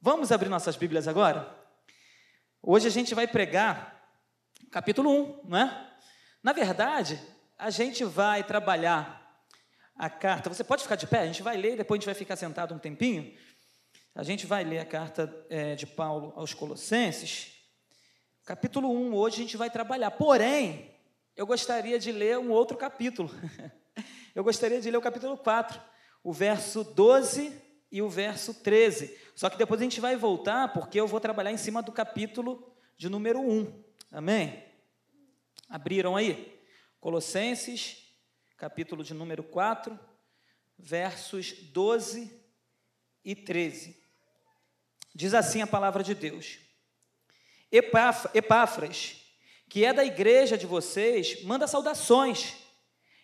Vamos abrir nossas Bíblias agora? Hoje a gente vai pregar capítulo 1, não é? Na verdade, a gente vai trabalhar a carta. Você pode ficar de pé? A gente vai ler, depois a gente vai ficar sentado um tempinho. A gente vai ler a carta é, de Paulo aos Colossenses. Capítulo 1, hoje a gente vai trabalhar. Porém, eu gostaria de ler um outro capítulo. eu gostaria de ler o capítulo 4, o verso 12 e o verso 13. Só que depois a gente vai voltar, porque eu vou trabalhar em cima do capítulo de número 1. Amém? Abriram aí? Colossenses, capítulo de número 4, versos 12 e 13. Diz assim a palavra de Deus: Epáfras, que é da igreja de vocês, manda saudações.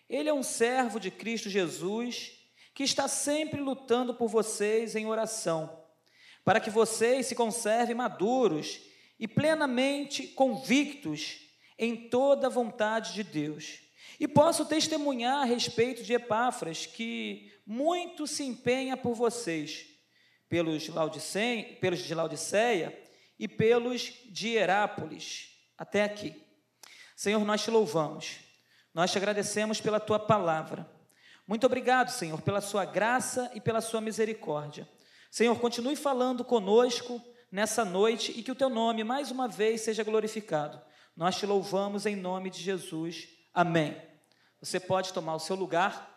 Ele é um servo de Cristo Jesus que está sempre lutando por vocês em oração, para que vocês se conservem maduros e plenamente convictos em toda a vontade de Deus. E posso testemunhar a respeito de Epáfras, que muito se empenha por vocês, pelos, de Laodiceia e pelos de Herápolis, até aqui. Senhor, nós te louvamos, nós te agradecemos pela tua palavra. Muito obrigado, Senhor, pela sua graça e pela sua misericórdia. Senhor, continue falando conosco nessa noite e que o teu nome mais uma vez seja glorificado. Nós te louvamos em nome de Jesus. Amém. Você pode tomar o seu lugar.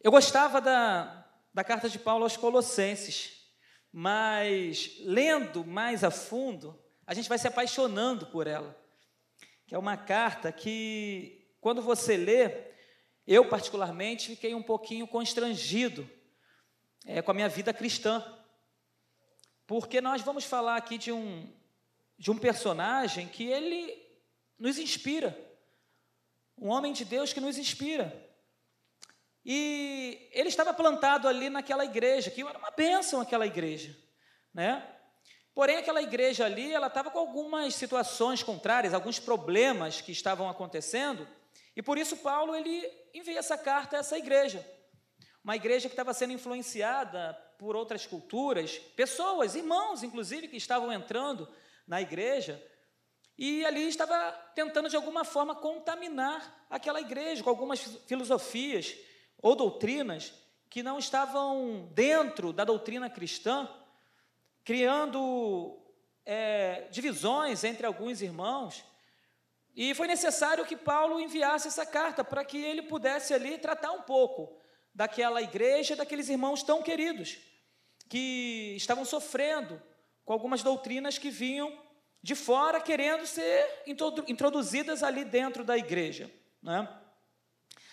Eu gostava da, da carta de Paulo aos Colossenses, mas lendo mais a fundo, a gente vai se apaixonando por ela. Que é uma carta que, quando você lê, eu, particularmente, fiquei um pouquinho constrangido é, com a minha vida cristã, porque nós vamos falar aqui de um, de um personagem que ele nos inspira, um homem de Deus que nos inspira. E ele estava plantado ali naquela igreja, que era uma bênção aquela igreja, né? Porém, aquela igreja ali, ela estava com algumas situações contrárias, alguns problemas que estavam acontecendo, e por isso Paulo ele envia essa carta a essa igreja. Uma igreja que estava sendo influenciada por outras culturas, pessoas, irmãos, inclusive, que estavam entrando na igreja, e ali estava tentando de alguma forma contaminar aquela igreja com algumas filosofias ou doutrinas que não estavam dentro da doutrina cristã, criando é, divisões entre alguns irmãos. E foi necessário que Paulo enviasse essa carta para que ele pudesse ali tratar um pouco daquela igreja, daqueles irmãos tão queridos, que estavam sofrendo com algumas doutrinas que vinham de fora, querendo ser introduzidas ali dentro da igreja. Né?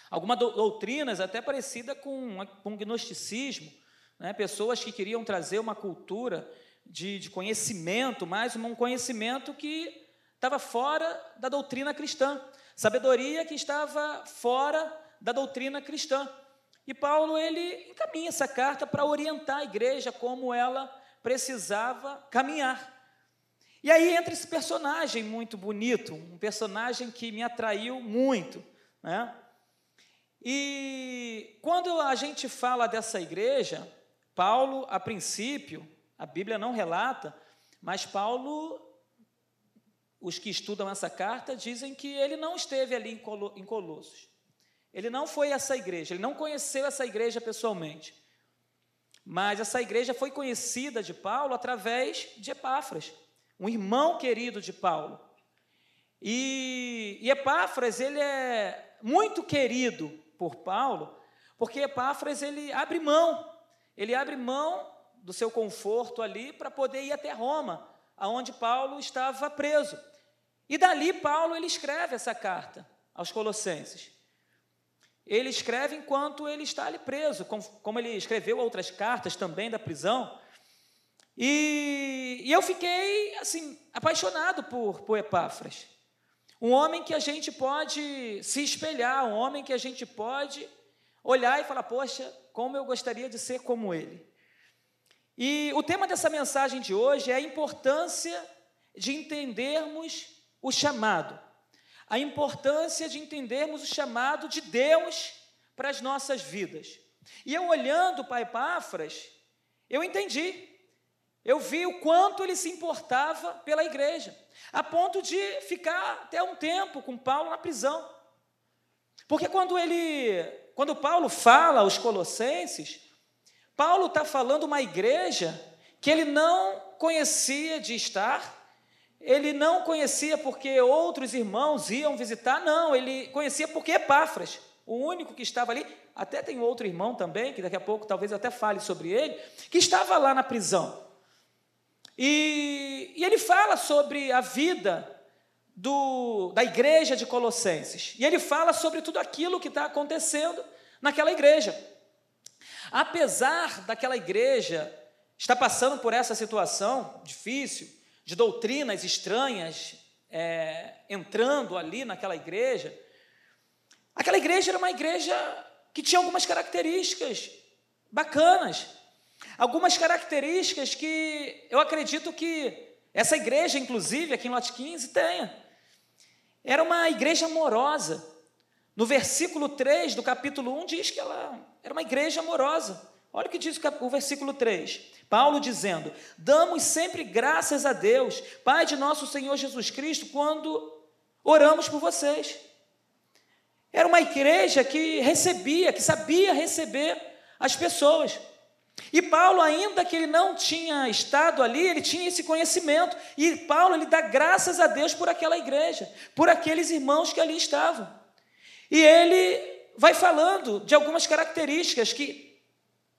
Algumas doutrinas até parecida com, o gnosticismo, né? pessoas que queriam trazer uma cultura de, de conhecimento, mas um conhecimento que estava fora da doutrina cristã, sabedoria que estava fora da doutrina cristã. E Paulo ele encaminha essa carta para orientar a igreja como ela precisava caminhar. E aí entra esse personagem muito bonito, um personagem que me atraiu muito, né? E quando a gente fala dessa igreja, Paulo, a princípio, a Bíblia não relata, mas Paulo os que estudam essa carta dizem que ele não esteve ali em Colossos. Ele não foi a essa igreja, ele não conheceu essa igreja pessoalmente. Mas essa igreja foi conhecida de Paulo através de Epáfras, um irmão querido de Paulo. E, e Epáfras, ele é muito querido por Paulo, porque Epáfras, ele abre mão, ele abre mão do seu conforto ali para poder ir até Roma, aonde Paulo estava preso. E dali Paulo ele escreve essa carta aos Colossenses. Ele escreve enquanto ele está ali preso, como ele escreveu outras cartas também da prisão. E, e eu fiquei assim apaixonado por, por Epáfras. Um homem que a gente pode se espelhar, um homem que a gente pode olhar e falar: Poxa, como eu gostaria de ser como ele. E o tema dessa mensagem de hoje é a importância de entendermos o chamado, a importância de entendermos o chamado de Deus para as nossas vidas. E eu olhando para Epáfras, eu entendi eu vi o quanto ele se importava pela igreja, a ponto de ficar até um tempo com Paulo na prisão. Porque quando ele, quando Paulo fala aos Colossenses, Paulo está falando uma igreja que ele não conhecia de estar, ele não conhecia porque outros irmãos iam visitar, não, ele conhecia porque Epáfras, o único que estava ali, até tem outro irmão também, que daqui a pouco talvez até fale sobre ele, que estava lá na prisão. E, e ele fala sobre a vida do, da igreja de Colossenses. E ele fala sobre tudo aquilo que está acontecendo naquela igreja. Apesar daquela igreja estar passando por essa situação difícil, de doutrinas estranhas é, entrando ali naquela igreja, aquela igreja era uma igreja que tinha algumas características bacanas, algumas características que eu acredito que essa igreja, inclusive, aqui em Lote 15, tenha. Era uma igreja amorosa. No versículo 3 do capítulo 1 diz que ela era uma igreja amorosa. Olha o que diz o versículo 3. Paulo dizendo: Damos sempre graças a Deus, Pai de nosso Senhor Jesus Cristo, quando oramos por vocês. Era uma igreja que recebia, que sabia receber as pessoas. E Paulo, ainda que ele não tinha estado ali, ele tinha esse conhecimento. E Paulo ele dá graças a Deus por aquela igreja, por aqueles irmãos que ali estavam. E ele vai falando de algumas características que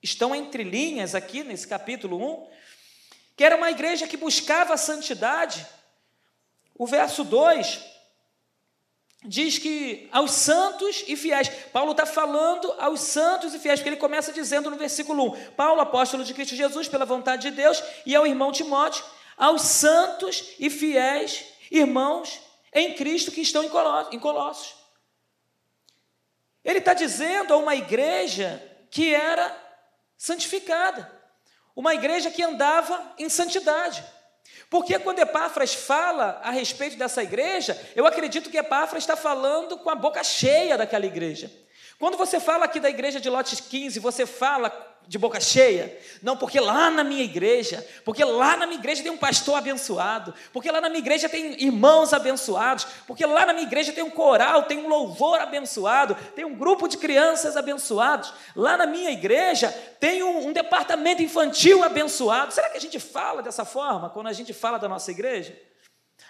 estão entre linhas aqui nesse capítulo 1, que era uma igreja que buscava a santidade. O verso 2 diz que aos santos e fiéis. Paulo está falando aos santos e fiéis, porque ele começa dizendo no versículo 1: Paulo, apóstolo de Cristo Jesus, pela vontade de Deus, e ao irmão Timóteo, aos santos e fiéis irmãos em Cristo que estão em Colossos. Ele está dizendo a uma igreja que era santificada, uma igreja que andava em santidade. Porque quando Epáfras fala a respeito dessa igreja, eu acredito que Epáfras está falando com a boca cheia daquela igreja. Quando você fala aqui da igreja de Lotes 15, você fala de boca cheia? Não, porque lá na minha igreja, porque lá na minha igreja tem um pastor abençoado, porque lá na minha igreja tem irmãos abençoados, porque lá na minha igreja tem um coral, tem um louvor abençoado, tem um grupo de crianças abençoados. Lá na minha igreja tem um, um departamento infantil abençoado. Será que a gente fala dessa forma quando a gente fala da nossa igreja?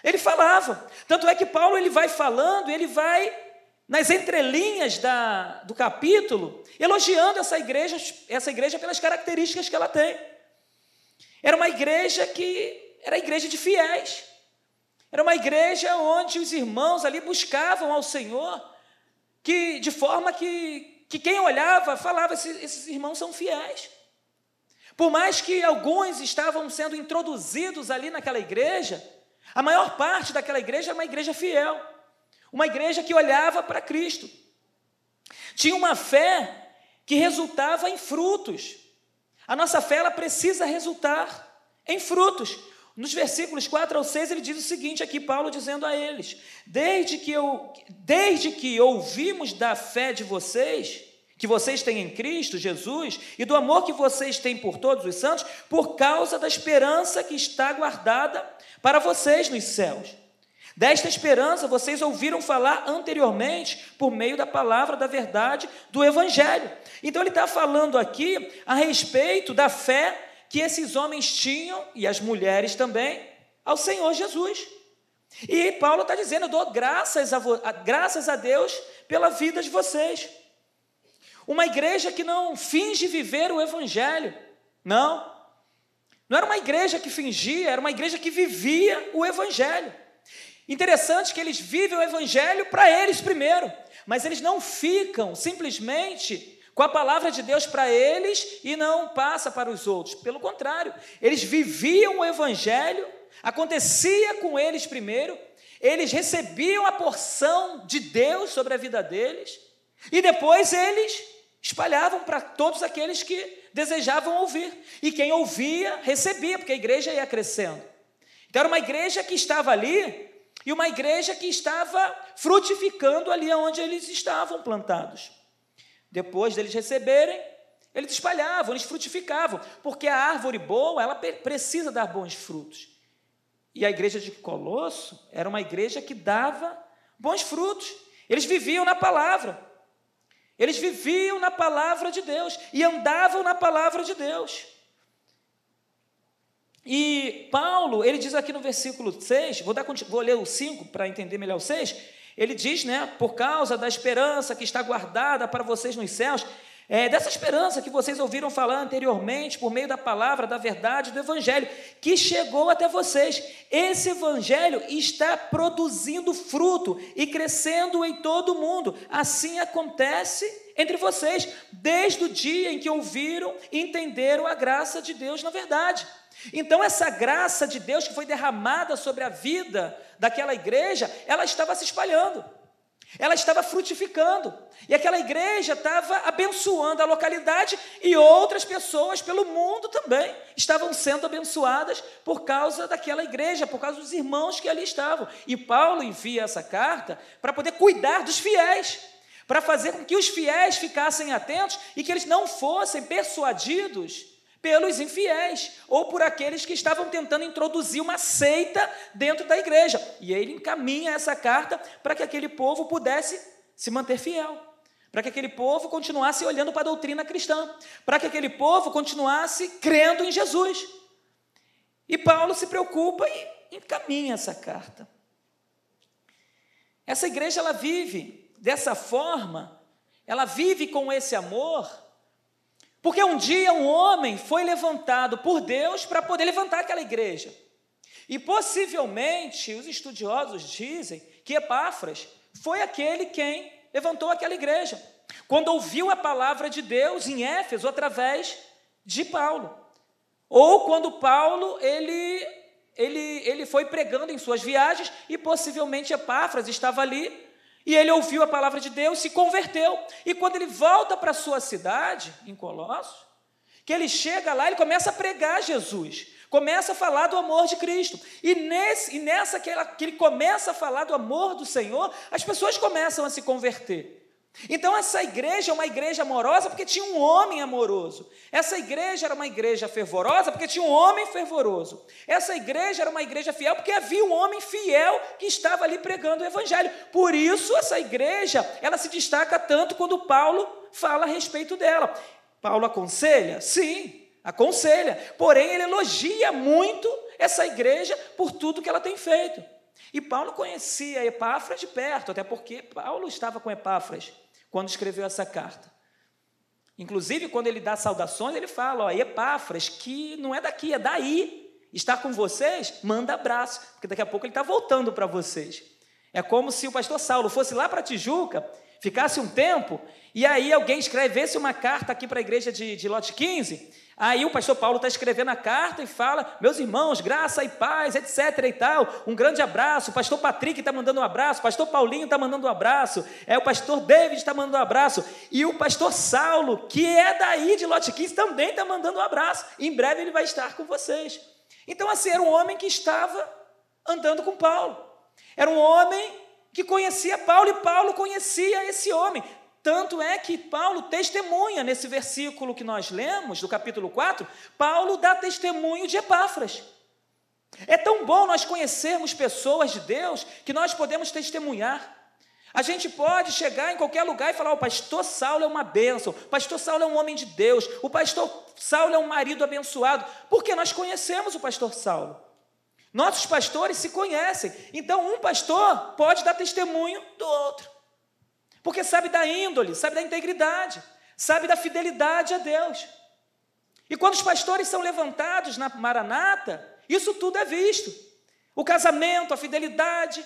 Ele falava. Tanto é que Paulo ele vai falando, ele vai nas entrelinhas da, do capítulo, elogiando essa igreja, essa igreja pelas características que ela tem. Era uma igreja que era a igreja de fiéis. Era uma igreja onde os irmãos ali buscavam ao Senhor, que de forma que, que quem olhava falava: esses, esses irmãos são fiéis. Por mais que alguns estavam sendo introduzidos ali naquela igreja, a maior parte daquela igreja era uma igreja fiel. Uma igreja que olhava para Cristo. Tinha uma fé que resultava em frutos. A nossa fé ela precisa resultar em frutos. Nos versículos 4 ao 6, ele diz o seguinte aqui, Paulo dizendo a eles: Desde que, eu, desde que ouvimos da fé de vocês, que vocês têm em Cristo Jesus, e do amor que vocês têm por todos os santos, por causa da esperança que está guardada para vocês nos céus Desta esperança vocês ouviram falar anteriormente por meio da palavra da verdade do Evangelho. Então ele está falando aqui a respeito da fé que esses homens tinham, e as mulheres também, ao Senhor Jesus. E Paulo está dizendo: eu dou graças a, graças a Deus pela vida de vocês. Uma igreja que não finge viver o Evangelho. Não. Não era uma igreja que fingia, era uma igreja que vivia o Evangelho. Interessante que eles vivem o evangelho para eles primeiro, mas eles não ficam simplesmente com a palavra de Deus para eles e não passa para os outros. Pelo contrário, eles viviam o evangelho, acontecia com eles primeiro, eles recebiam a porção de Deus sobre a vida deles e depois eles espalhavam para todos aqueles que desejavam ouvir. E quem ouvia, recebia, porque a igreja ia crescendo. Então era uma igreja que estava ali e uma igreja que estava frutificando ali onde eles estavam plantados. Depois deles receberem, Eles espalhavam, eles frutificavam, porque a árvore boa, ela precisa dar bons frutos. E a igreja de Colosso era uma igreja que dava bons frutos. Eles viviam na palavra. Eles viviam na palavra de Deus e andavam na palavra de Deus. E Paulo, ele diz aqui no versículo 6, vou, dar, vou ler o 5 para entender melhor o 6. Ele diz, né, por causa da esperança que está guardada para vocês nos céus, é, dessa esperança que vocês ouviram falar anteriormente, por meio da palavra, da verdade, do Evangelho, que chegou até vocês. Esse Evangelho está produzindo fruto e crescendo em todo o mundo. Assim acontece entre vocês, desde o dia em que ouviram e entenderam a graça de Deus na verdade. Então, essa graça de Deus que foi derramada sobre a vida daquela igreja, ela estava se espalhando. Ela estava frutificando. E aquela igreja estava abençoando a localidade e outras pessoas pelo mundo também estavam sendo abençoadas por causa daquela igreja, por causa dos irmãos que ali estavam. E Paulo envia essa carta para poder cuidar dos fiéis, para fazer com que os fiéis ficassem atentos e que eles não fossem persuadidos pelos infiéis ou por aqueles que estavam tentando introduzir uma seita dentro da igreja. E ele encaminha essa carta para que aquele povo pudesse se manter fiel, para que aquele povo continuasse olhando para a doutrina cristã, para que aquele povo continuasse crendo em Jesus. E Paulo se preocupa e encaminha essa carta. Essa igreja ela vive dessa forma, ela vive com esse amor porque um dia um homem foi levantado por Deus para poder levantar aquela igreja. E possivelmente os estudiosos dizem que Epáfras foi aquele quem levantou aquela igreja, quando ouviu a palavra de Deus em Éfeso através de Paulo. Ou quando Paulo ele, ele, ele foi pregando em suas viagens e possivelmente Epáfras estava ali e ele ouviu a palavra de Deus, se converteu. E quando ele volta para a sua cidade, em Colossos, que ele chega lá, ele começa a pregar Jesus, começa a falar do amor de Cristo. E, nesse, e nessa que, que ele começa a falar do amor do Senhor, as pessoas começam a se converter. Então, essa igreja é uma igreja amorosa porque tinha um homem amoroso. Essa igreja era uma igreja fervorosa porque tinha um homem fervoroso. Essa igreja era uma igreja fiel porque havia um homem fiel que estava ali pregando o evangelho. Por isso, essa igreja, ela se destaca tanto quando Paulo fala a respeito dela. Paulo aconselha? Sim, aconselha. Porém, ele elogia muito essa igreja por tudo que ela tem feito. E Paulo conhecia Epáfras de perto, até porque Paulo estava com Epáfras quando escreveu essa carta. Inclusive, quando ele dá saudações, ele fala: ó, Epáfras, que não é daqui, é daí, está com vocês, manda abraço, porque daqui a pouco ele está voltando para vocês. É como se o pastor Saulo fosse lá para Tijuca, ficasse um tempo, e aí alguém escrevesse uma carta aqui para a igreja de, de Lote 15, Aí o pastor Paulo está escrevendo a carta e fala: Meus irmãos, graça e paz, etc. e tal. Um grande abraço. O pastor Patrick está mandando um abraço. O pastor Paulinho está mandando um abraço. É o pastor David está mandando um abraço. E o pastor Saulo, que é daí de Lote 15, também está mandando um abraço. Em breve ele vai estar com vocês. Então, assim, era um homem que estava andando com Paulo. Era um homem que conhecia Paulo e Paulo conhecia esse homem. Tanto é que Paulo testemunha nesse versículo que nós lemos, do capítulo 4, Paulo dá testemunho de Epáfras. É tão bom nós conhecermos pessoas de Deus que nós podemos testemunhar. A gente pode chegar em qualquer lugar e falar: o pastor Saulo é uma bênção, o pastor Saulo é um homem de Deus, o pastor Saulo é um marido abençoado, porque nós conhecemos o pastor Saulo. Nossos pastores se conhecem, então um pastor pode dar testemunho do outro. Porque sabe da índole, sabe da integridade, sabe da fidelidade a Deus. E quando os pastores são levantados na Maranata, isso tudo é visto. O casamento, a fidelidade,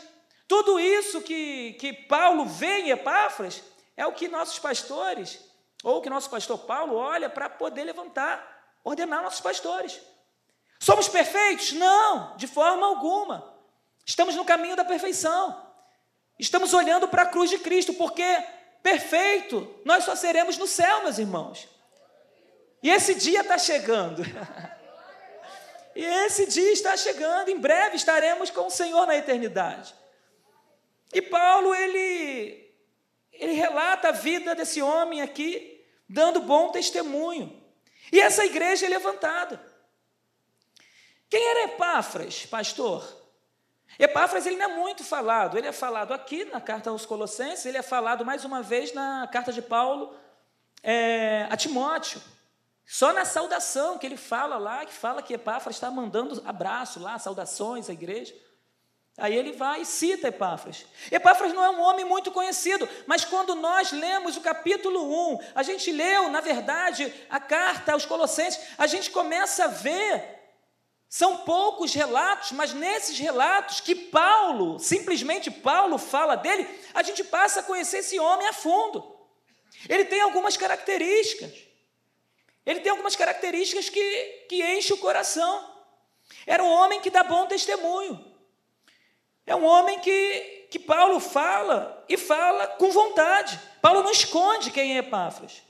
tudo isso que, que Paulo vê em Epáfras é o que nossos pastores, ou que nosso pastor Paulo olha para poder levantar, ordenar nossos pastores. Somos perfeitos? Não, de forma alguma. Estamos no caminho da perfeição. Estamos olhando para a cruz de Cristo, porque perfeito nós só seremos no céu, meus irmãos. E esse dia está chegando. e esse dia está chegando. Em breve estaremos com o Senhor na eternidade. E Paulo, ele, ele relata a vida desse homem aqui, dando bom testemunho. E essa igreja é levantada. Quem era Epáfras, pastor? Epáfras ele não é muito falado, ele é falado aqui na carta aos Colossenses, ele é falado mais uma vez na carta de Paulo é, a Timóteo. Só na saudação que ele fala lá, que fala que Epáfras está mandando abraço lá, saudações à igreja. Aí ele vai e cita Epáfras. Epáfras não é um homem muito conhecido, mas quando nós lemos o capítulo 1, a gente leu, na verdade, a carta aos Colossenses, a gente começa a ver são poucos relatos, mas nesses relatos que Paulo, simplesmente Paulo fala dele, a gente passa a conhecer esse homem a fundo. Ele tem algumas características. Ele tem algumas características que, que enchem o coração. Era um homem que dá bom testemunho. É um homem que, que Paulo fala e fala com vontade. Paulo não esconde quem é Epáfras.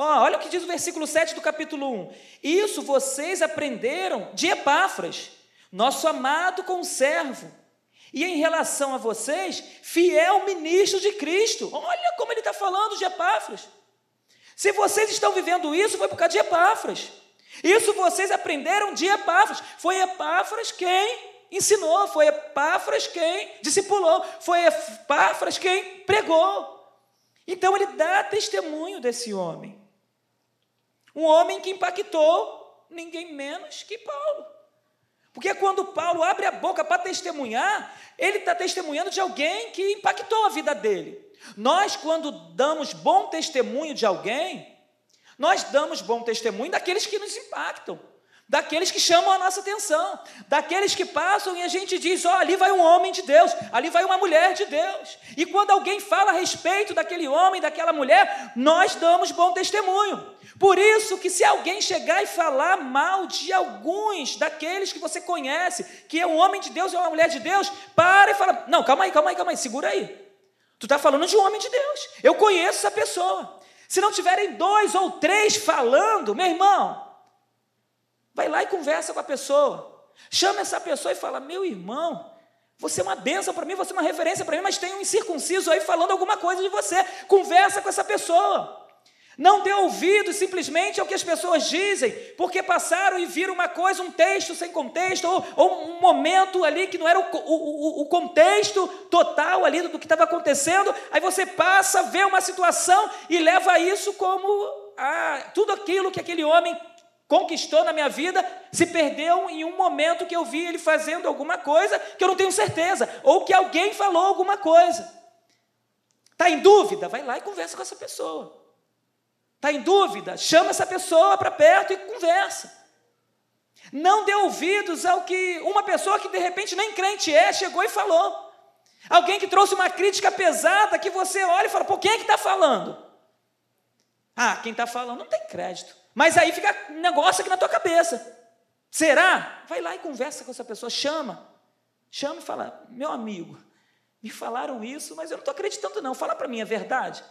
Oh, olha o que diz o versículo 7 do capítulo 1. Isso vocês aprenderam de Epáfras, nosso amado conservo, e em relação a vocês, fiel ministro de Cristo. Olha como ele está falando de Epáfras. Se vocês estão vivendo isso, foi por causa de Epáfras. Isso vocês aprenderam de Epáfras. Foi Epáfras quem ensinou, foi Epáfras quem discipulou, foi Epáfras quem pregou. Então ele dá testemunho desse homem. Um homem que impactou ninguém menos que Paulo. Porque quando Paulo abre a boca para testemunhar, ele está testemunhando de alguém que impactou a vida dele. Nós, quando damos bom testemunho de alguém, nós damos bom testemunho daqueles que nos impactam daqueles que chamam a nossa atenção, daqueles que passam e a gente diz: ó, oh, ali vai um homem de Deus, ali vai uma mulher de Deus. E quando alguém fala a respeito daquele homem, daquela mulher, nós damos bom testemunho. Por isso que se alguém chegar e falar mal de alguns daqueles que você conhece, que é um homem de Deus ou uma mulher de Deus, para e fala: não, calma aí, calma aí, calma aí, segura aí. Tu está falando de um homem de Deus. Eu conheço essa pessoa. Se não tiverem dois ou três falando, meu irmão, Vai lá e conversa com a pessoa. Chama essa pessoa e fala: Meu irmão, você é uma bênção para mim, você é uma referência para mim, mas tem um incircunciso aí falando alguma coisa de você. Conversa com essa pessoa. Não dê ouvido simplesmente ao que as pessoas dizem, porque passaram e viram uma coisa, um texto sem contexto, ou, ou um momento ali que não era o, o, o contexto total ali do que estava acontecendo. Aí você passa, vê uma situação e leva isso como ah, tudo aquilo que aquele homem conquistou na minha vida se perdeu em um momento que eu vi ele fazendo alguma coisa que eu não tenho certeza, ou que alguém falou alguma coisa. Está em dúvida? Vai lá e conversa com essa pessoa. Está em dúvida? Chama essa pessoa para perto e conversa. Não dê ouvidos ao que uma pessoa que de repente nem crente é, chegou e falou. Alguém que trouxe uma crítica pesada que você olha e fala, por quem é que está falando? Ah, quem está falando não tem crédito. Mas aí fica um negócio aqui na tua cabeça. Será? Vai lá e conversa com essa pessoa, chama. Chama e fala: Meu amigo, me falaram isso, mas eu não estou acreditando, não. Fala para mim, é verdade?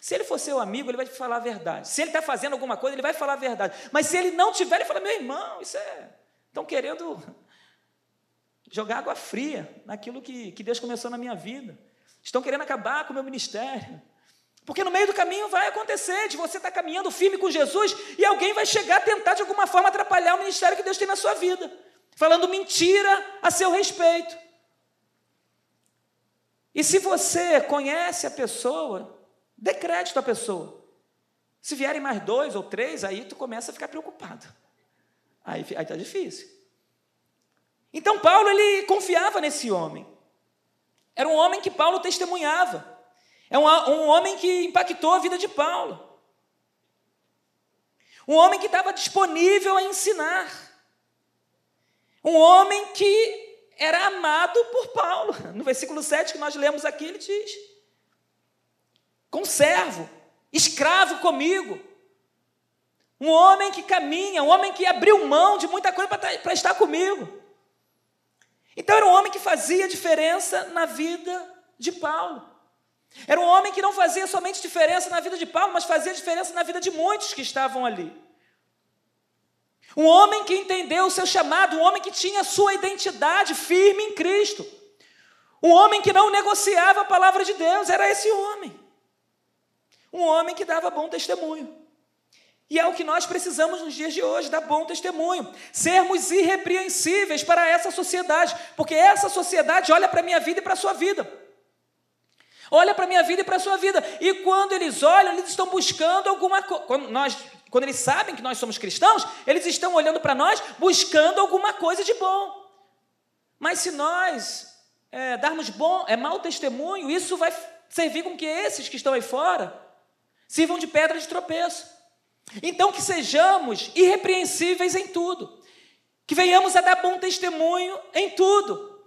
Se ele for seu amigo, ele vai te falar a verdade. Se ele está fazendo alguma coisa, ele vai falar a verdade. Mas se ele não tiver, ele fala: Meu irmão, isso é. Estão querendo jogar água fria naquilo que, que Deus começou na minha vida. Estão querendo acabar com o meu ministério. Porque no meio do caminho vai acontecer de você estar caminhando firme com Jesus e alguém vai chegar a tentar de alguma forma atrapalhar o ministério que Deus tem na sua vida, falando mentira a seu respeito. E se você conhece a pessoa, dê crédito à pessoa. Se vierem mais dois ou três, aí tu começa a ficar preocupado. Aí está difícil. Então Paulo ele confiava nesse homem. Era um homem que Paulo testemunhava. É um, um homem que impactou a vida de Paulo. Um homem que estava disponível a ensinar. Um homem que era amado por Paulo. No versículo 7 que nós lemos aqui, ele diz: conservo, escravo comigo. Um homem que caminha, um homem que abriu mão de muita coisa para estar comigo. Então era um homem que fazia diferença na vida de Paulo. Era um homem que não fazia somente diferença na vida de Paulo, mas fazia diferença na vida de muitos que estavam ali. Um homem que entendeu o seu chamado, um homem que tinha sua identidade firme em Cristo. Um homem que não negociava a palavra de Deus, era esse homem. Um homem que dava bom testemunho. E é o que nós precisamos nos dias de hoje, dar bom testemunho, sermos irrepreensíveis para essa sociedade, porque essa sociedade olha para a minha vida e para a sua vida. Olha para a minha vida e para a sua vida. E quando eles olham, eles estão buscando alguma coisa. Quando, nós, quando eles sabem que nós somos cristãos, eles estão olhando para nós buscando alguma coisa de bom. Mas se nós é, darmos bom, é mau testemunho, isso vai servir com que esses que estão aí fora sirvam de pedra de tropeço. Então, que sejamos irrepreensíveis em tudo, que venhamos a dar bom testemunho em tudo,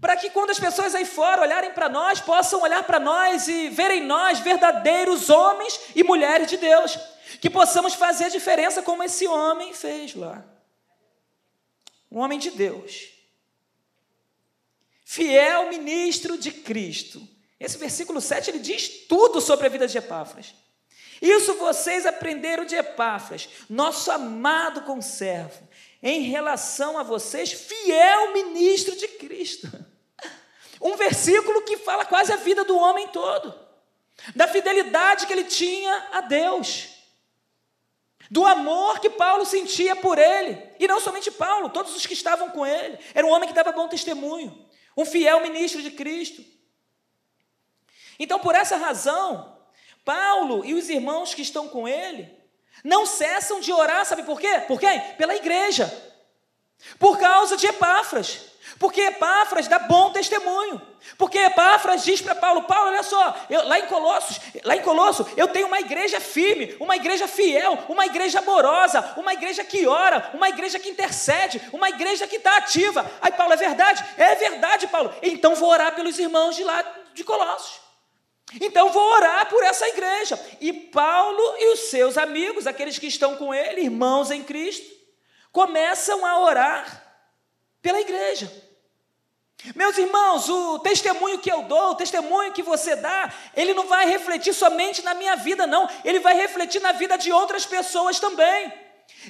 para que quando as pessoas aí fora olharem para nós, possam olhar para nós e verem nós verdadeiros homens e mulheres de Deus, que possamos fazer a diferença como esse homem fez lá. Um homem de Deus, fiel ministro de Cristo. Esse versículo 7 ele diz tudo sobre a vida de Epáfras. Isso vocês aprenderam de Epáfras, nosso amado conservo, em relação a vocês, fiel ministro de Cristo. Um versículo que fala quase a vida do homem todo, da fidelidade que ele tinha a Deus, do amor que Paulo sentia por ele, e não somente Paulo, todos os que estavam com ele. Era um homem que dava bom testemunho, um fiel ministro de Cristo. Então, por essa razão, Paulo e os irmãos que estão com ele não cessam de orar, sabe por quê? Por quem? Pela igreja. Por causa de Epáfras. Porque Epáfras dá bom testemunho. Porque Epáfras diz para Paulo: Paulo, olha só, eu, lá em Colossos, lá em Colosso, eu tenho uma igreja firme, uma igreja fiel, uma igreja amorosa, uma igreja que ora, uma igreja que intercede, uma igreja que está ativa. Aí Paulo, é verdade? É verdade, Paulo. Então vou orar pelos irmãos de lá de Colossos. Então vou orar por essa igreja. E Paulo e os seus amigos, aqueles que estão com ele, irmãos em Cristo, começam a orar pela igreja. Meus irmãos, o testemunho que eu dou, o testemunho que você dá, ele não vai refletir somente na minha vida, não, ele vai refletir na vida de outras pessoas também.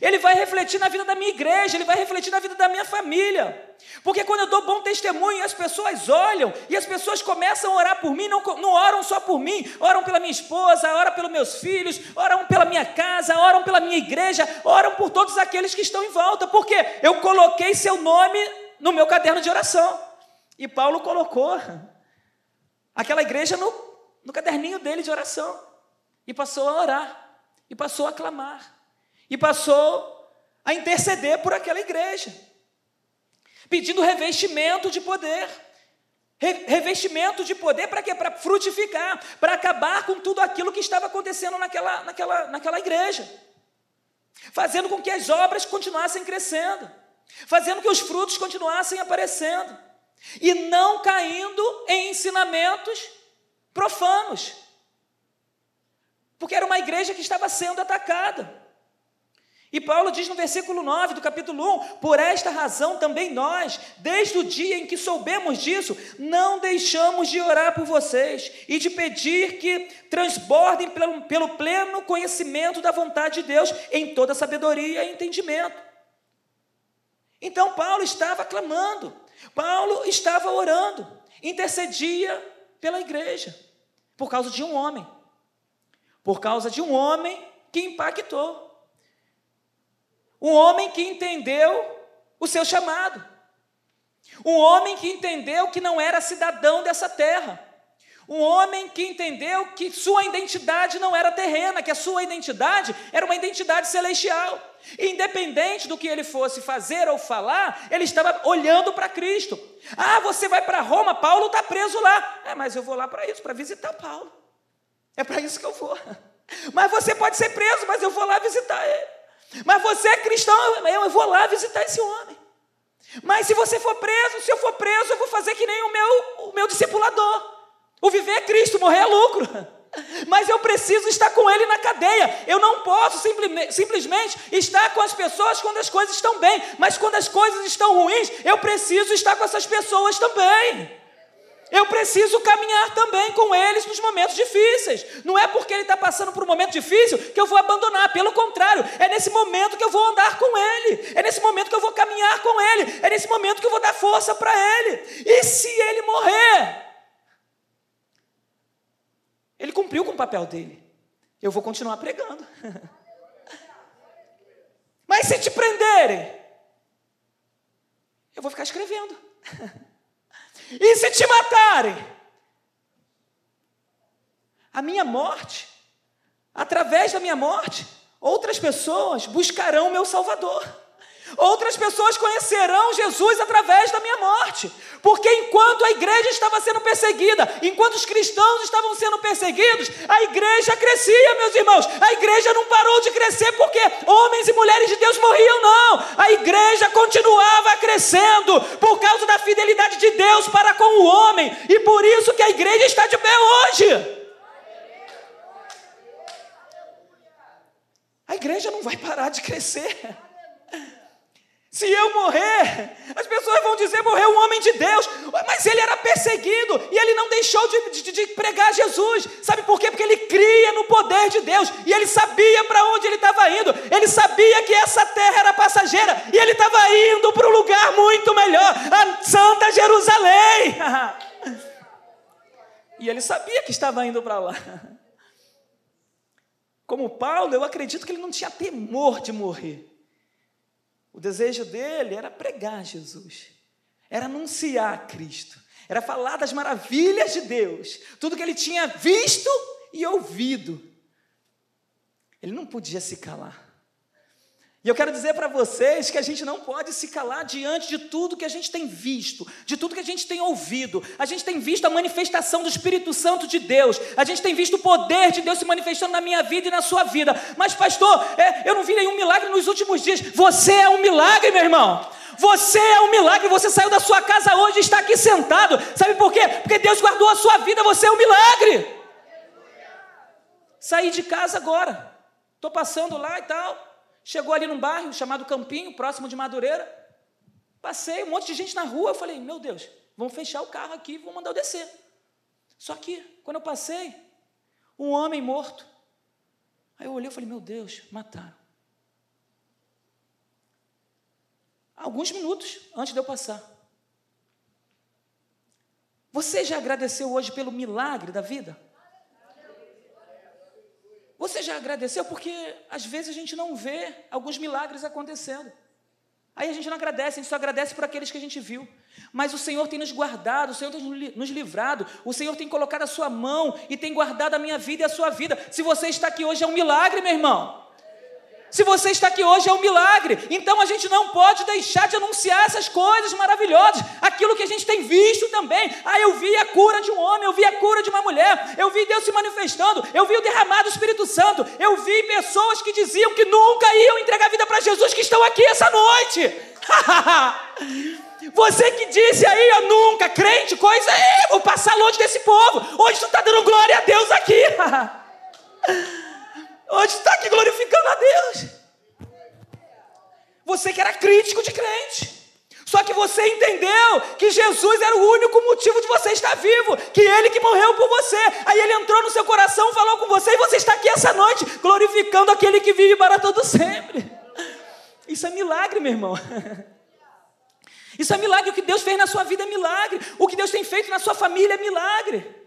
Ele vai refletir na vida da minha igreja, ele vai refletir na vida da minha família. Porque quando eu dou bom testemunho, as pessoas olham e as pessoas começam a orar por mim, não, não oram só por mim, oram pela minha esposa, oram pelos meus filhos, oram pela minha casa, oram pela minha igreja, oram por todos aqueles que estão em volta, porque eu coloquei seu nome no meu caderno de oração. E Paulo colocou aquela igreja no, no caderninho dele de oração, e passou a orar, e passou a clamar. E passou a interceder por aquela igreja, pedindo revestimento de poder. Revestimento de poder para quê? Para frutificar, para acabar com tudo aquilo que estava acontecendo naquela, naquela, naquela igreja, fazendo com que as obras continuassem crescendo, fazendo que os frutos continuassem aparecendo, e não caindo em ensinamentos profanos, porque era uma igreja que estava sendo atacada. E Paulo diz no versículo 9 do capítulo 1: Por esta razão também nós, desde o dia em que soubemos disso, não deixamos de orar por vocês e de pedir que transbordem pelo, pelo pleno conhecimento da vontade de Deus em toda sabedoria e entendimento. Então Paulo estava clamando, Paulo estava orando, intercedia pela igreja, por causa de um homem, por causa de um homem que impactou. Um homem que entendeu o seu chamado. Um homem que entendeu que não era cidadão dessa terra. Um homem que entendeu que sua identidade não era terrena, que a sua identidade era uma identidade celestial. Independente do que ele fosse fazer ou falar, ele estava olhando para Cristo. Ah, você vai para Roma, Paulo está preso lá. É, mas eu vou lá para isso, para visitar Paulo. É para isso que eu vou. Mas você pode ser preso, mas eu vou lá visitar ele. Mas você é cristão, eu vou lá visitar esse homem. Mas se você for preso, se eu for preso, eu vou fazer que nem o meu, o meu discipulador. O viver é Cristo, morrer é lucro. Mas eu preciso estar com ele na cadeia. Eu não posso simplesmente estar com as pessoas quando as coisas estão bem. Mas quando as coisas estão ruins, eu preciso estar com essas pessoas também. Eu preciso caminhar também com eles nos momentos difíceis. Não é porque ele está passando por um momento difícil que eu vou abandonar. Pelo contrário, é nesse momento que eu vou andar com ele. É nesse momento que eu vou caminhar com ele. É nesse momento que eu vou dar força para ele. E se ele morrer? Ele cumpriu com o papel dele. eu vou continuar pregando. Mas se te prenderem, eu vou ficar escrevendo. E se te matarem? A minha morte, através da minha morte, outras pessoas buscarão o meu Salvador. Outras pessoas conhecerão Jesus através da minha morte, porque enquanto a igreja estava sendo perseguida, enquanto os cristãos estavam sendo perseguidos, a igreja crescia, meus irmãos. A igreja não parou de crescer porque homens e mulheres de Deus morriam, não. A igreja continuava crescendo por causa da fidelidade de Deus para com o homem, e por isso que a igreja está de pé hoje. A igreja não vai parar de crescer. Se eu morrer, as pessoas vão dizer: morreu um homem de Deus, mas ele era perseguido e ele não deixou de, de, de, pregar Jesus. Sabe por quê? Porque ele cria no poder de Deus e ele sabia para onde ele estava indo. Ele sabia que essa terra era passageira e ele estava indo para um lugar muito melhor a Santa Jerusalém. e ele sabia que estava indo para lá. Como Paulo, eu acredito que ele não tinha temor de morrer. O desejo dele era pregar Jesus, era anunciar Cristo, era falar das maravilhas de Deus, tudo que ele tinha visto e ouvido. Ele não podia se calar. E eu quero dizer para vocês que a gente não pode se calar diante de tudo que a gente tem visto, de tudo que a gente tem ouvido. A gente tem visto a manifestação do Espírito Santo de Deus, a gente tem visto o poder de Deus se manifestando na minha vida e na sua vida. Mas, pastor, é, eu não vi nenhum milagre nos últimos dias. Você é um milagre, meu irmão. Você é um milagre, você saiu da sua casa hoje e está aqui sentado. Sabe por quê? Porque Deus guardou a sua vida, você é um milagre. Saí de casa agora, estou passando lá e tal. Chegou ali num bairro chamado Campinho, próximo de Madureira. Passei, um monte de gente na rua. Eu falei, meu Deus, vamos fechar o carro aqui, vou mandar eu descer. Só que, quando eu passei, um homem morto. Aí eu olhei e falei, meu Deus, mataram. Alguns minutos antes de eu passar. Você já agradeceu hoje pelo milagre da vida? Você já agradeceu? Porque às vezes a gente não vê alguns milagres acontecendo. Aí a gente não agradece, a gente só agradece por aqueles que a gente viu. Mas o Senhor tem nos guardado, o Senhor tem nos livrado, o Senhor tem colocado a sua mão e tem guardado a minha vida e a sua vida. Se você está aqui hoje é um milagre, meu irmão. Se você está aqui hoje é um milagre. Então a gente não pode deixar de anunciar essas coisas maravilhosas, aquilo que a gente tem visto também. Ah, eu vi a cura de um homem, eu vi a cura de uma mulher, eu vi Deus se manifestando, eu vi o derramado do Espírito Santo, eu vi pessoas que diziam que nunca iam entregar a vida para Jesus que estão aqui essa noite. Você que disse aí, eu nunca, crente, coisa, é, vou passar longe desse povo. Hoje tu está dando glória a Deus aqui. Hoje está aqui glorificando a Deus. Você que era crítico de crente. Só que você entendeu que Jesus era o único motivo de você estar vivo, que Ele que morreu por você. Aí Ele entrou no seu coração, falou com você, e você está aqui essa noite, glorificando aquele que vive para todo sempre. Isso é milagre, meu irmão. Isso é milagre. O que Deus fez na sua vida é milagre. O que Deus tem feito na sua família é milagre.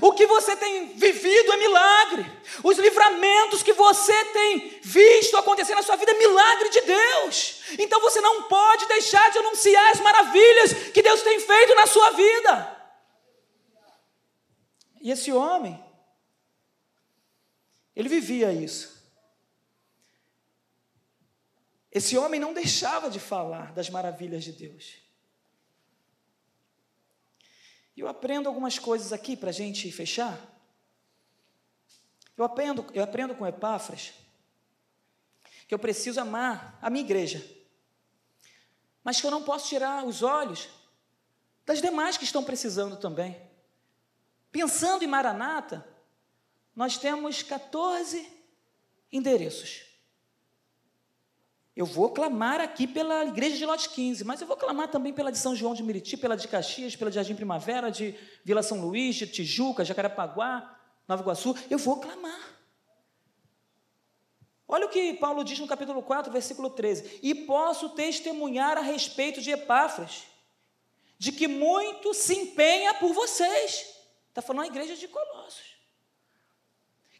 O que você tem vivido é milagre. Os livramentos que você tem visto acontecer na sua vida é milagre de Deus. Então você não pode deixar de anunciar as maravilhas que Deus tem feito na sua vida. E esse homem, ele vivia isso. Esse homem não deixava de falar das maravilhas de Deus. E eu aprendo algumas coisas aqui para a gente fechar. Eu aprendo, eu aprendo com Epáfras que eu preciso amar a minha igreja, mas que eu não posso tirar os olhos das demais que estão precisando também. Pensando em Maranata, nós temos 14 endereços. Eu vou clamar aqui pela igreja de Lote 15, mas eu vou clamar também pela de São João de Meriti, pela de Caxias, pela de Jardim Primavera, de Vila São Luís, de Tijuca, Jacarepaguá, Nova Iguaçu. Eu vou clamar. Olha o que Paulo diz no capítulo 4, versículo 13: E posso testemunhar a respeito de Epáfras, de que muito se empenha por vocês. Está falando a igreja de Colossos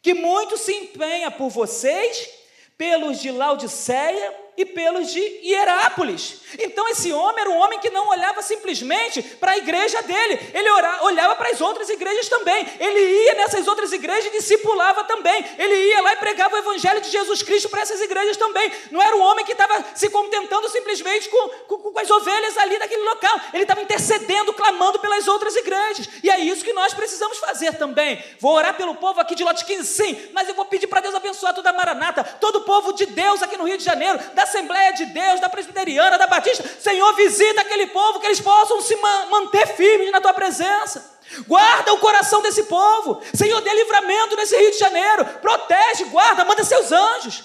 que muito se empenha por vocês, pelos de Laodiceia e pelos de Hierápolis. Então esse homem era um homem que não olhava simplesmente para a igreja dele, ele olhava para as outras igrejas também. Ele ia nessas outras igrejas e discipulava também. Ele ia lá e pregava o evangelho de Jesus Cristo para essas igrejas também. Não era um homem que estava se contentando simplesmente com, com, com as ovelhas ali daquele local. Ele estava intercedendo, clamando pelas outras igrejas. E é isso que nós precisamos fazer também. Vou orar pelo povo aqui de 15, sim, mas eu vou pedir para Deus abençoar toda a Maranata, todo o povo de Deus aqui no Rio de Janeiro, da Assembleia de Deus, da Presbiteriana, da Batista. Senhor, visita aquele povo, que eles possam se manter firmes na tua presença. Guarda o coração desse povo. Senhor, dê livramento nesse Rio de Janeiro. Protege, guarda, manda seus anjos.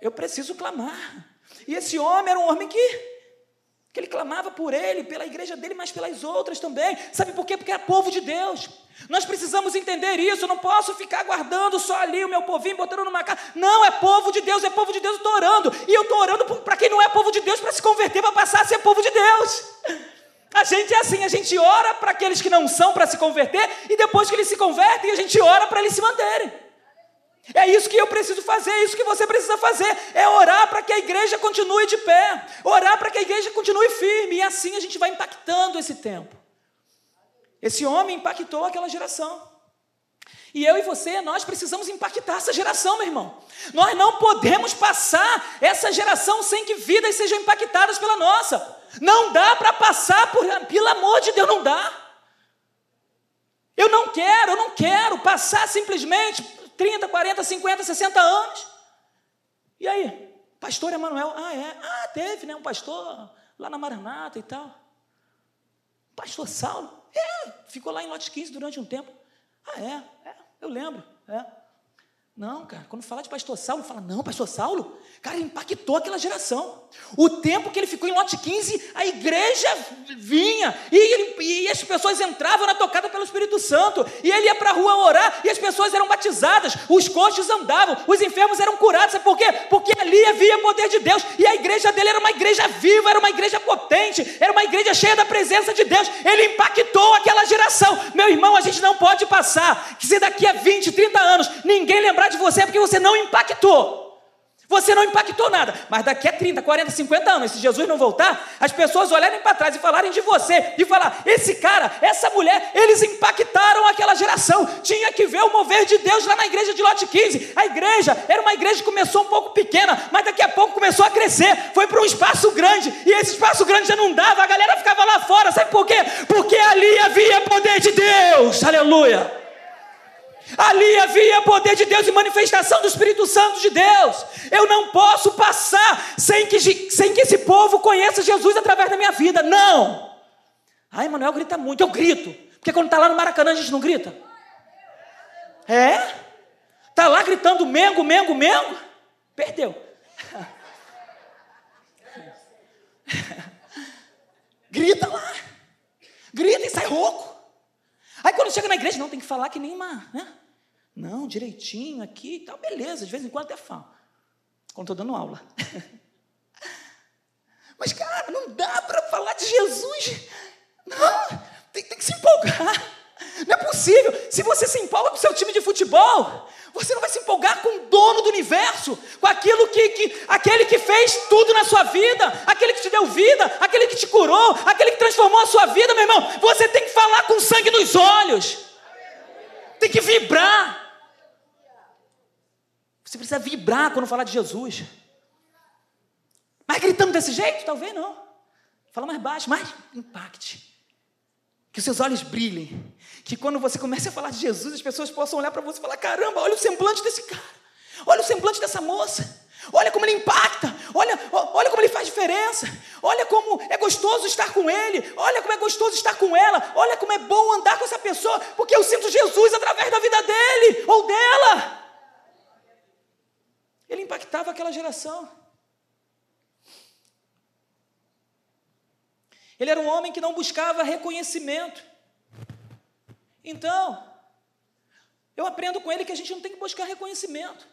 Eu preciso clamar. E esse homem era um homem que que ele clamava por ele, pela igreja dele, mas pelas outras também. Sabe por quê? Porque é povo de Deus. Nós precisamos entender isso. Eu não posso ficar guardando só ali o meu povinho, botando numa casa. Não, é povo de Deus, é povo de Deus, eu estou orando. E eu estou orando para quem não é povo de Deus, para se converter, para passar a ser povo de Deus. A gente é assim, a gente ora para aqueles que não são para se converter, e depois que eles se convertem, a gente ora para eles se manterem. É isso que eu preciso fazer, é isso que você precisa fazer, é orar para que a igreja continue de pé, orar para que a igreja continue firme, e assim a gente vai impactando esse tempo. Esse homem impactou aquela geração. E eu e você, nós precisamos impactar essa geração, meu irmão. Nós não podemos passar essa geração sem que vidas sejam impactadas pela nossa. Não dá para passar por, pelo amor de Deus, não dá. Eu não quero, eu não quero passar simplesmente 30, 40, 50, 60 anos. E aí? Pastor Emanuel, ah, é? Ah, teve, né? Um pastor lá na Maranata e tal. Pastor Saulo, é, ficou lá em Lote 15 durante um tempo. Ah, é, é eu lembro, é. Não, cara, quando fala de pastor Saulo, fala, não, pastor Saulo, cara, ele impactou aquela geração. O tempo que ele ficou em lote 15, a igreja vinha, e, ele, e as pessoas entravam na tocada pelo Espírito Santo, e ele ia para a rua orar, e as pessoas eram batizadas, os coxos andavam, os enfermos eram curados, sabe por quê? Porque ali havia poder de Deus, e a igreja dele era uma igreja viva, era uma igreja potente, era uma igreja cheia da presença de Deus, ele impactou aquela geração. Meu irmão, a gente não pode passar, que se daqui a 20, 30 anos, ninguém lembrar lembrar de você é porque você não impactou. Você não impactou nada, mas daqui a 30, 40, 50 anos, se Jesus não voltar, as pessoas olharem para trás e falarem de você, e falar: esse cara, essa mulher, eles impactaram aquela geração. Tinha que ver o mover de Deus lá na igreja de Lote 15. A igreja era uma igreja que começou um pouco pequena, mas daqui a pouco começou a crescer, foi para um espaço grande, e esse espaço grande já não dava, a galera ficava lá fora, sabe por quê? Porque ali havia poder de Deus, aleluia. Ali havia poder de Deus e manifestação do Espírito Santo de Deus. Eu não posso passar sem que, sem que esse povo conheça Jesus através da minha vida. Não. Ai, Manuel grita muito. Eu grito. Porque quando está lá no Maracanã a gente não grita. É? Está lá gritando Mengo, Mengo, Mengo. Perdeu. grita lá. Grita e sai rouco. Aí quando chega na igreja, não, tem que falar que nem uma. Né? Não, direitinho aqui e tal, beleza, de vez em quando até falo. Quando estou dando aula. Mas, cara, não dá para falar de Jesus. Não, tem, tem, que se empolgar. Possível. Se você se empolga com o seu time de futebol, você não vai se empolgar com o dono do universo, com aquilo que, que aquele que fez tudo na sua vida, aquele que te deu vida, aquele que te curou, aquele que transformou a sua vida, meu irmão. Você tem que falar com sangue nos olhos. Tem que vibrar. Você precisa vibrar quando falar de Jesus. Mas gritando desse jeito? Talvez não. Fala mais baixo, mais impacte. Que seus olhos brilhem. Que quando você comece a falar de Jesus, as pessoas possam olhar para você e falar: caramba, olha o semblante desse cara. Olha o semblante dessa moça. Olha como ele impacta. Olha, olha como ele faz diferença. Olha como é gostoso estar com ele. Olha como é gostoso estar com ela. Olha como é bom andar com essa pessoa. Porque eu sinto Jesus através da vida dele ou dela. Ele impactava aquela geração. Ele era um homem que não buscava reconhecimento. Então, eu aprendo com ele que a gente não tem que buscar reconhecimento,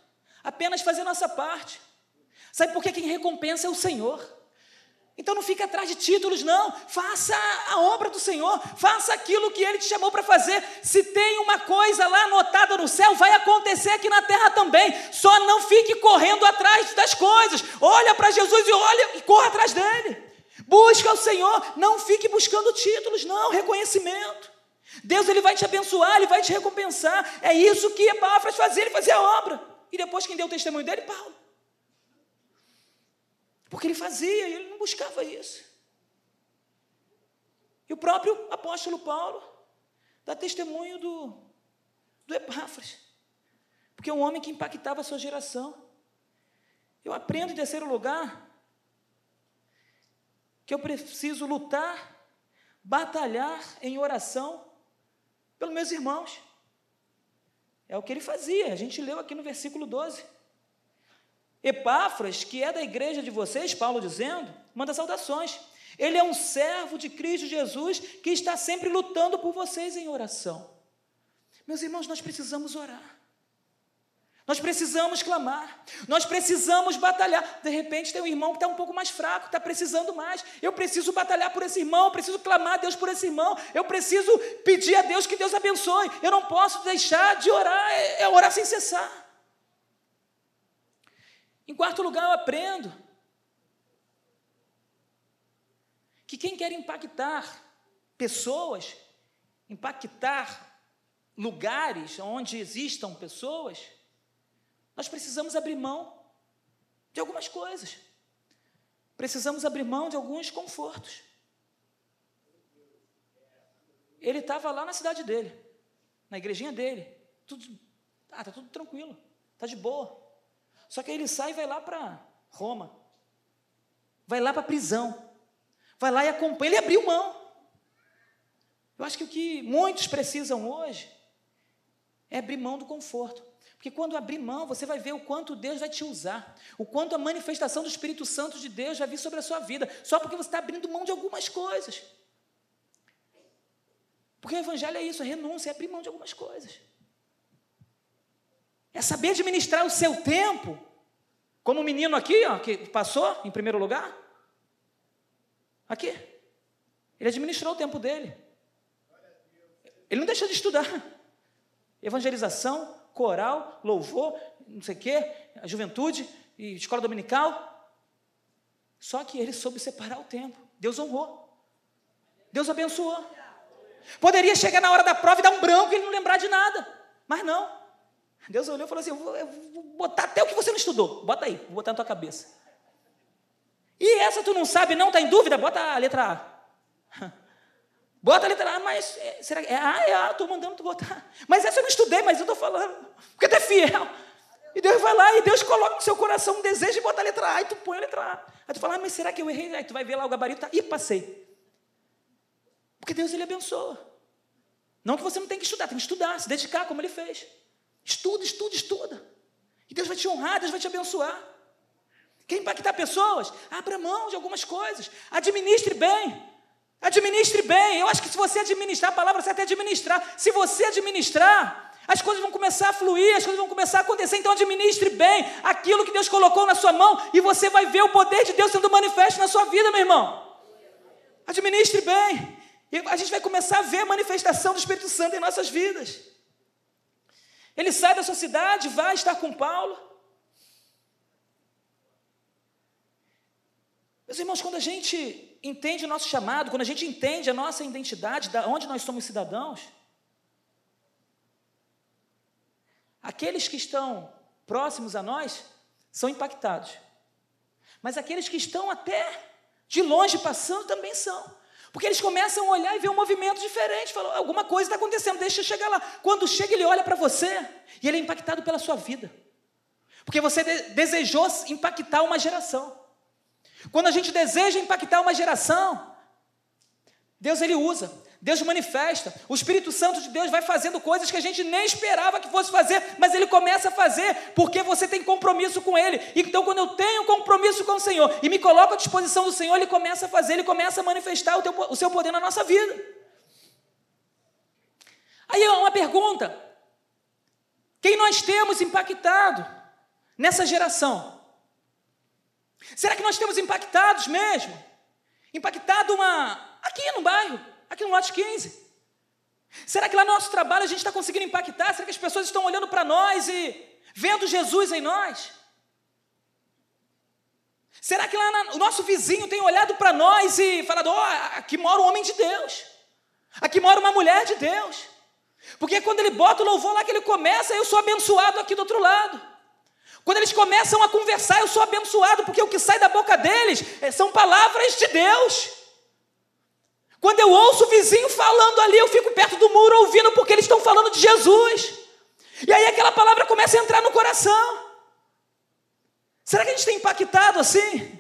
apenas fazer nossa parte. Sabe por que quem recompensa é o Senhor? Então não fique atrás de títulos, não. Faça a obra do Senhor, faça aquilo que Ele te chamou para fazer. Se tem uma coisa lá anotada no céu, vai acontecer aqui na terra também. Só não fique correndo atrás das coisas. Olha para Jesus e olha e corra atrás dele. Busca o Senhor, não fique buscando títulos, não, reconhecimento. Deus ele vai te abençoar, ele vai te recompensar. É isso que Epáfras fazia, ele fazia a obra. E depois quem deu o testemunho dele? Paulo. Porque ele fazia ele não buscava isso. E o próprio apóstolo Paulo dá testemunho do, do Epáfras. Porque é um homem que impactava a sua geração. Eu aprendo em terceiro lugar que eu preciso lutar, batalhar em oração pelos meus irmãos. É o que ele fazia, a gente leu aqui no versículo 12. Epáfras, que é da igreja de vocês, Paulo dizendo, manda saudações. Ele é um servo de Cristo Jesus que está sempre lutando por vocês em oração. Meus irmãos, nós precisamos orar. Nós precisamos clamar, nós precisamos batalhar. De repente tem um irmão que está um pouco mais fraco, está precisando mais. Eu preciso batalhar por esse irmão, eu preciso clamar a Deus por esse irmão, eu preciso pedir a Deus que Deus abençoe. Eu não posso deixar de orar, é, é orar sem cessar. Em quarto lugar, eu aprendo que quem quer impactar pessoas, impactar lugares onde existam pessoas, nós precisamos abrir mão de algumas coisas. Precisamos abrir mão de alguns confortos. Ele estava lá na cidade dele, na igrejinha dele. Tudo, ah, tá tudo tranquilo, tá de boa. Só que aí ele sai e vai lá para Roma. Vai lá para a prisão. Vai lá e acompanha. Ele abriu mão. Eu acho que o que muitos precisam hoje é abrir mão do conforto. Porque quando abrir mão, você vai ver o quanto Deus vai te usar, o quanto a manifestação do Espírito Santo de Deus vai vir sobre a sua vida, só porque você está abrindo mão de algumas coisas. Porque o Evangelho é isso, é renúncia, é abrir mão de algumas coisas. É saber administrar o seu tempo, como o menino aqui, ó, que passou em primeiro lugar. Aqui. Ele administrou o tempo dele. Ele não deixou de estudar. Evangelização, coral, louvor, não sei o quê, a juventude e escola dominical. Só que ele soube separar o tempo. Deus honrou. Deus abençoou. Poderia chegar na hora da prova e dar um branco e ele não lembrar de nada. Mas não. Deus olhou e falou assim: eu vou, eu vou, botar até o que você não estudou, bota aí, vou botar na tua cabeça. E essa tu não sabe, não está em dúvida? Bota a letra A. Bota a letra A, mas é, será que é A? É A, estou mandando tu botar. Mas essa eu não estudei, mas eu estou falando, porque tu é fiel. E Deus vai lá e Deus coloca no seu coração um desejo de botar a letra A, e tu põe a letra A. Aí tu fala, ah, mas será que eu errei? Aí tu vai ver lá o gabarito, tá, ih, passei. Porque Deus ele abençoa. Não que você não tem que estudar, tem que estudar, se dedicar como ele fez. Estuda, estuda, estuda. E Deus vai te honrar, Deus vai te abençoar. Quer impactar pessoas? Abra mão de algumas coisas. Administre bem. Administre bem. Eu acho que se você administrar, a palavra certa é administrar. Se você administrar, as coisas vão começar a fluir, as coisas vão começar a acontecer. Então, administre bem aquilo que Deus colocou na sua mão e você vai ver o poder de Deus sendo manifesto na sua vida, meu irmão. Administre bem. E a gente vai começar a ver a manifestação do Espírito Santo em nossas vidas. Ele sai da sua cidade, vai estar com Paulo. Meus irmãos, quando a gente entende o nosso chamado, quando a gente entende a nossa identidade, da onde nós somos cidadãos, aqueles que estão próximos a nós são impactados. Mas aqueles que estão até de longe passando também são. Porque eles começam a olhar e ver um movimento diferente. Falam, alguma coisa está acontecendo, deixa eu chegar lá. Quando chega, ele olha para você e ele é impactado pela sua vida. Porque você de desejou impactar uma geração. Quando a gente deseja impactar uma geração, Deus ele usa. Deus manifesta, o Espírito Santo de Deus vai fazendo coisas que a gente nem esperava que fosse fazer, mas ele começa a fazer porque você tem compromisso com ele. Então, quando eu tenho compromisso com o Senhor e me coloco à disposição do Senhor, ele começa a fazer, ele começa a manifestar o, teu, o seu poder na nossa vida. Aí uma pergunta: quem nós temos impactado nessa geração? Será que nós temos impactados mesmo? impactado uma aqui no bairro, aqui no lote 15? Será que lá no nosso trabalho a gente está conseguindo impactar? Será que as pessoas estão olhando para nós e vendo Jesus em nós? Será que lá o nosso vizinho tem olhado para nós e falado: ó, oh, aqui mora um homem de Deus, aqui mora uma mulher de Deus? Porque quando ele bota o louvor lá que ele começa, eu sou abençoado aqui do outro lado. Quando eles começam a conversar, eu sou abençoado, porque o que sai da boca deles eh, são palavras de Deus. Quando eu ouço o vizinho falando ali, eu fico perto do muro ouvindo, porque eles estão falando de Jesus. E aí aquela palavra começa a entrar no coração. Será que a gente tem impactado assim?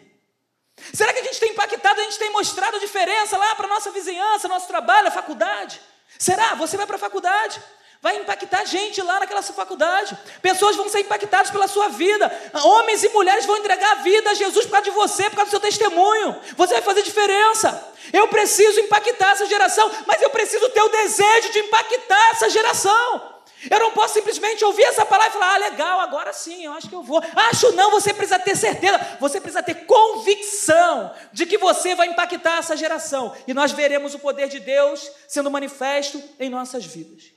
Será que a gente tem impactado, a gente tem mostrado a diferença lá para a nossa vizinhança, nosso trabalho, a faculdade? Será? Você vai para a faculdade, vai impactar gente lá naquela sua faculdade. Pessoas vão ser impactadas pela sua vida. Homens e mulheres vão entregar a vida a Jesus por causa de você, por causa do seu testemunho. Você vai fazer diferença. Eu preciso impactar essa geração, mas eu preciso ter o desejo de impactar essa geração. Eu não posso simplesmente ouvir essa palavra e falar, ah, legal, agora sim, eu acho que eu vou. Acho não, você precisa ter certeza, você precisa ter convicção de que você vai impactar essa geração. E nós veremos o poder de Deus sendo manifesto em nossas vidas.